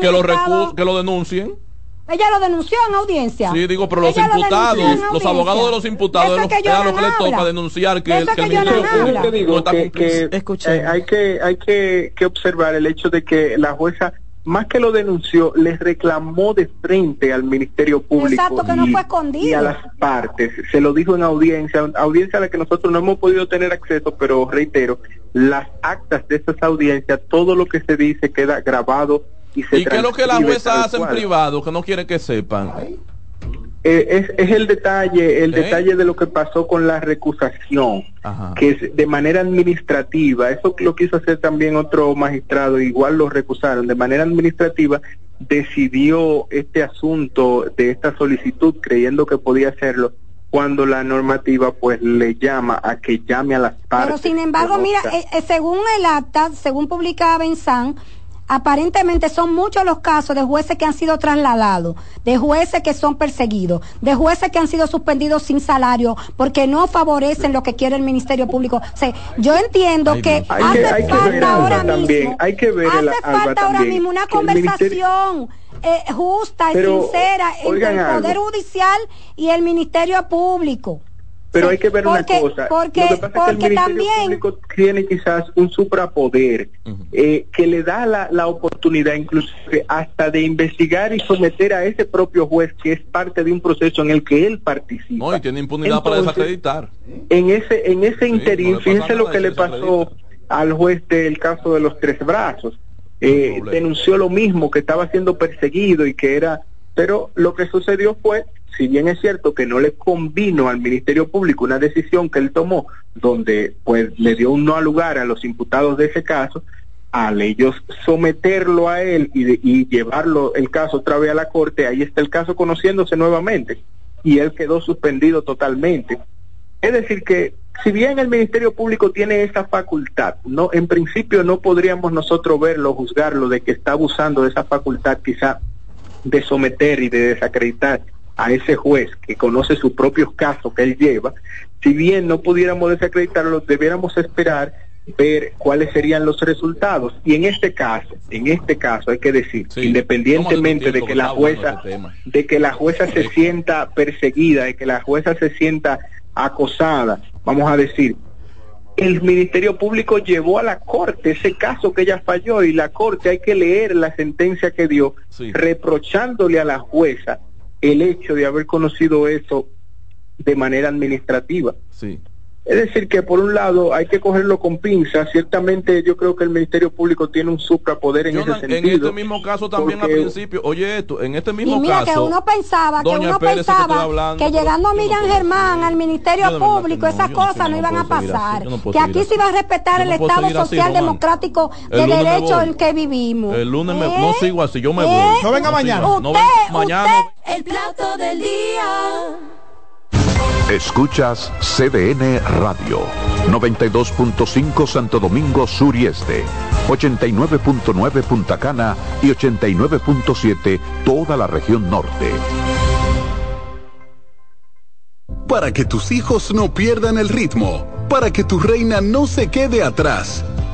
que lo, que lo denuncien. Ella lo denunció en audiencia. Sí, digo, pero los imputados, los abogados de los imputados, es a los que le toca denunciar que, el, que el Ministerio Público digo que, que, eh, hay que hay que, que observar el hecho de que la jueza más que lo denunció, les reclamó de frente al Ministerio Público y, a las partes. Se lo dijo en audiencia, audiencia a la que nosotros no hemos podido tener acceso, pero reitero, las actas de esas audiencias, todo lo que se dice queda grabado y se ¿Y qué es lo que la jueza hace en privado que no quiere que sepan? Eh, es, el detalle, el ¿Eh? detalle de lo que pasó con la recusación, que es de manera administrativa, eso lo quiso hacer también otro magistrado, igual lo recusaron, de manera administrativa decidió este asunto de esta solicitud creyendo que podía hacerlo cuando la normativa pues le llama a que llame a las partes. Pero sin embargo, mira, eh, según el acta, según publicaba Benzán, Aparentemente son muchos los casos de jueces que han sido trasladados, de jueces que son perseguidos, de jueces que han sido suspendidos sin salario porque no favorecen lo que quiere el Ministerio Público. yo entiendo que hace falta ahora mismo, hay que ver hace falta ahora mismo una conversación. Eh, justa y sincera entre el Poder Judicial y el Ministerio Público. Pero hay que ver una cosa. Porque, Lo que pasa es que el Ministerio Público tiene quizás un suprapoder eh, que le da la, la oportunidad incluso hasta de investigar y someter a ese propio juez que es parte de un proceso en el que él participa. No, y tiene impunidad para desacreditar. En ese, en ese interín, fíjense lo que le pasó al juez del caso de los tres brazos. Eh, denunció lo mismo, que estaba siendo perseguido y que era... Pero lo que sucedió fue si bien es cierto que no le convino al Ministerio Público una decisión que él tomó, donde pues le dio un no al lugar a los imputados de ese caso, al ellos someterlo a él y, llevarlo el caso otra vez a la corte, ahí está el caso conociéndose nuevamente y él quedó suspendido totalmente. Es decir que si bien el Ministerio Público tiene esa facultad, no en principio no podríamos nosotros verlo, juzgarlo de que está abusando de esa facultad quizá de someter y de desacreditar a ese juez que conoce sus propios casos que él lleva, si bien no pudiéramos desacreditarlo, debiéramos esperar ver cuáles serían los resultados. Y en este caso, en este caso hay que decir, independientemente de que la jueza, este de que la jueza se sienta perseguida, de que la jueza se sienta acosada, vamos a decir, el Ministerio Público llevó a la Corte ese caso que ella falló y la Corte hay que leer la sentencia que dio reprochándole a la jueza el hecho de haber conocido eso de manera administrativa. Es decir, que por un lado hay que cogerlo con pinzas. Ciertamente yo creo que el Ministerio Público tiene un suprapoder en ese sentido. En este mismo caso también al principio, oye esto, en este mismo y mira que uno pensaba, que uno pensaba que, llegando a Miriam Germán al Ministerio Público esas cosas no iban a pasar. que aquí se iba a respetar el Estado social democrático de derecho en que vivimos. El lunes no sigo así, yo me voy. No venga mañana. Usted, mañana. el plato del día. Escuchas CDN Radio, 92.5 Santo Domingo Sur y Este, 89.9 Punta Cana y 89.7 toda la región norte. Para que tus hijos no pierdan el ritmo, para que tu reina no se quede atrás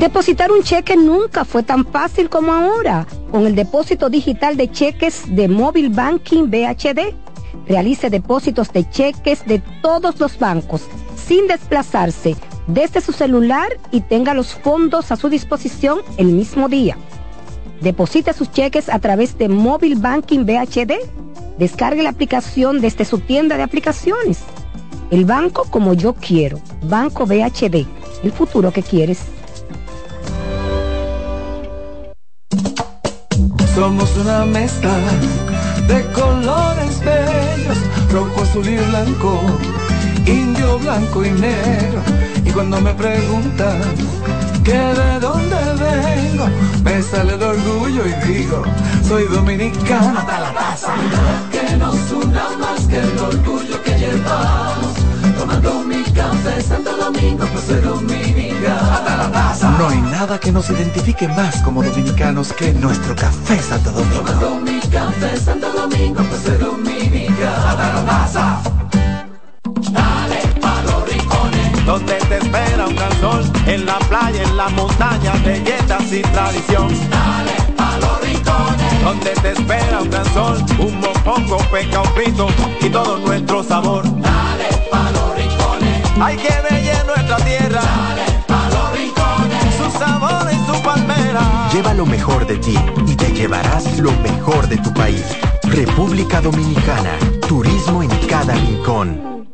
Depositar un cheque nunca fue tan fácil como ahora con el depósito digital de cheques de Móvil Banking BHD. Realice depósitos de cheques de todos los bancos sin desplazarse desde su celular y tenga los fondos a su disposición el mismo día. Deposite sus cheques a través de Móvil Banking BHD. Descargue la aplicación desde su tienda de aplicaciones. El banco como yo quiero. Banco BHD. El futuro que quieres. Somos una mezcla de colores bellos, rojo, azul y blanco, indio, blanco y negro. Y cuando me preguntan que de donde vengo me sale el orgullo y digo, soy dominicano hasta la taza. No hay nada que nos identifique más como dominicanos que nuestro café Santo Domingo. Tomando mi café Santo Domingo, pues dominicano. Dale pa' los rincones. Donde te espera un gran sol, en la playa, en la montaña, belletas y tradición. Dale pa' los rincones. Donde te espera un gran sol, un mopongo, peca, un frito y todo nuestro sabor. Dale pa' los rincones. Hay que ver nuestra tierra. Lo mejor de ti y te llevarás lo mejor de tu país. República Dominicana. Turismo en cada rincón.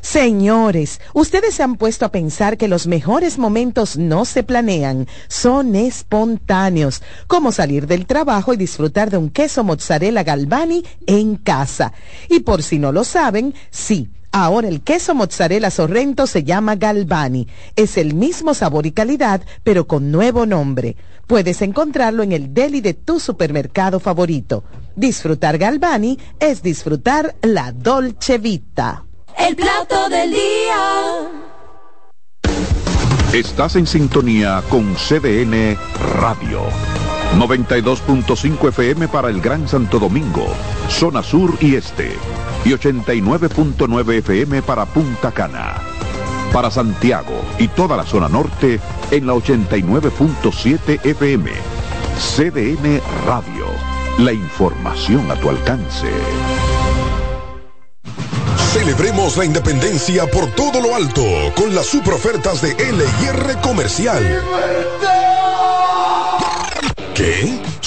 Señores, ustedes se han puesto a pensar que los mejores momentos no se planean, son espontáneos, como salir del trabajo y disfrutar de un queso mozzarella Galvani en casa. Y por si no lo saben, sí. Ahora el queso mozzarella Sorrento se llama Galvani. Es el mismo sabor y calidad, pero con nuevo nombre. Puedes encontrarlo en el deli de tu supermercado favorito. Disfrutar Galvani es disfrutar la Dolce Vita. El plato del día. Estás en sintonía con CDN Radio. 92.5 FM para el Gran Santo Domingo, zona sur y este. Y 89.9 FM para Punta Cana. Para Santiago y toda la zona norte en la 89.7 FM. CDN Radio. La información a tu alcance. Celebremos la independencia por todo lo alto con las super ofertas de LIR Comercial. ¿Qué?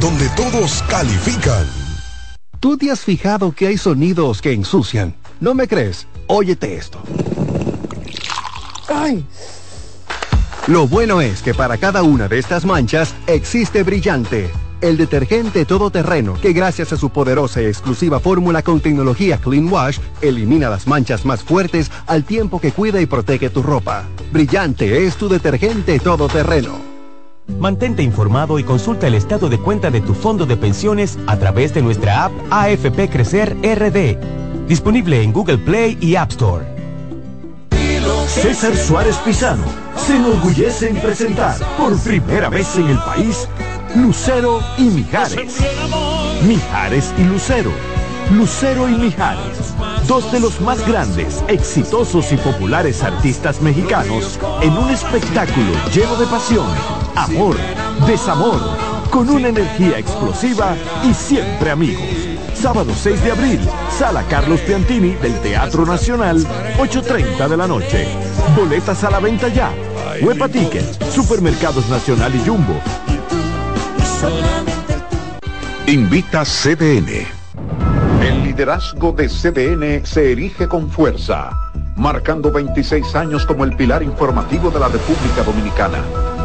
donde todos califican. ¿Tú te has fijado que hay sonidos que ensucian? ¿No me crees? Óyete esto. ¡Ay! Lo bueno es que para cada una de estas manchas existe Brillante, el detergente todoterreno que gracias a su poderosa y exclusiva fórmula con tecnología Clean Wash elimina las manchas más fuertes al tiempo que cuida y protege tu ropa. Brillante es tu detergente todoterreno. Mantente informado y consulta el estado de cuenta de tu fondo de pensiones a través de nuestra app AFP Crecer RD, disponible en Google Play y App Store. César Suárez Pisano se enorgullece en presentar por primera vez en el país Lucero y Mijares. Mijares y Lucero. Lucero y Mijares, dos de los más grandes, exitosos y populares artistas mexicanos en un espectáculo lleno de pasión amor, desamor, con una energía explosiva y siempre amigos. Sábado 6 de abril, Sala Carlos Piantini del Teatro Nacional, 8.30 de la noche. Boletas a la venta ya. Huepa Ticket, Supermercados Nacional y Jumbo. Invita CDN. El liderazgo de CDN se erige con fuerza, marcando 26 años como el pilar informativo de la República Dominicana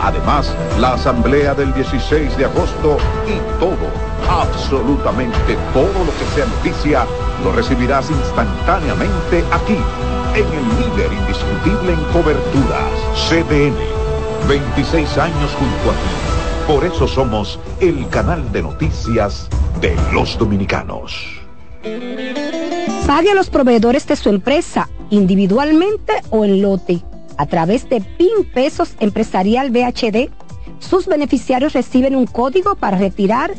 además la Asamblea del 16 de agosto y todo, absolutamente todo lo que sea noticia, lo recibirás instantáneamente aquí en el líder indiscutible en coberturas, CDN. 26 años junto a ti. Por eso somos el canal de noticias de los dominicanos. Pague a los proveedores de su empresa, individualmente o en lote A través de PIN Pesos Empresarial BHD, sus beneficiarios reciben un código para retirar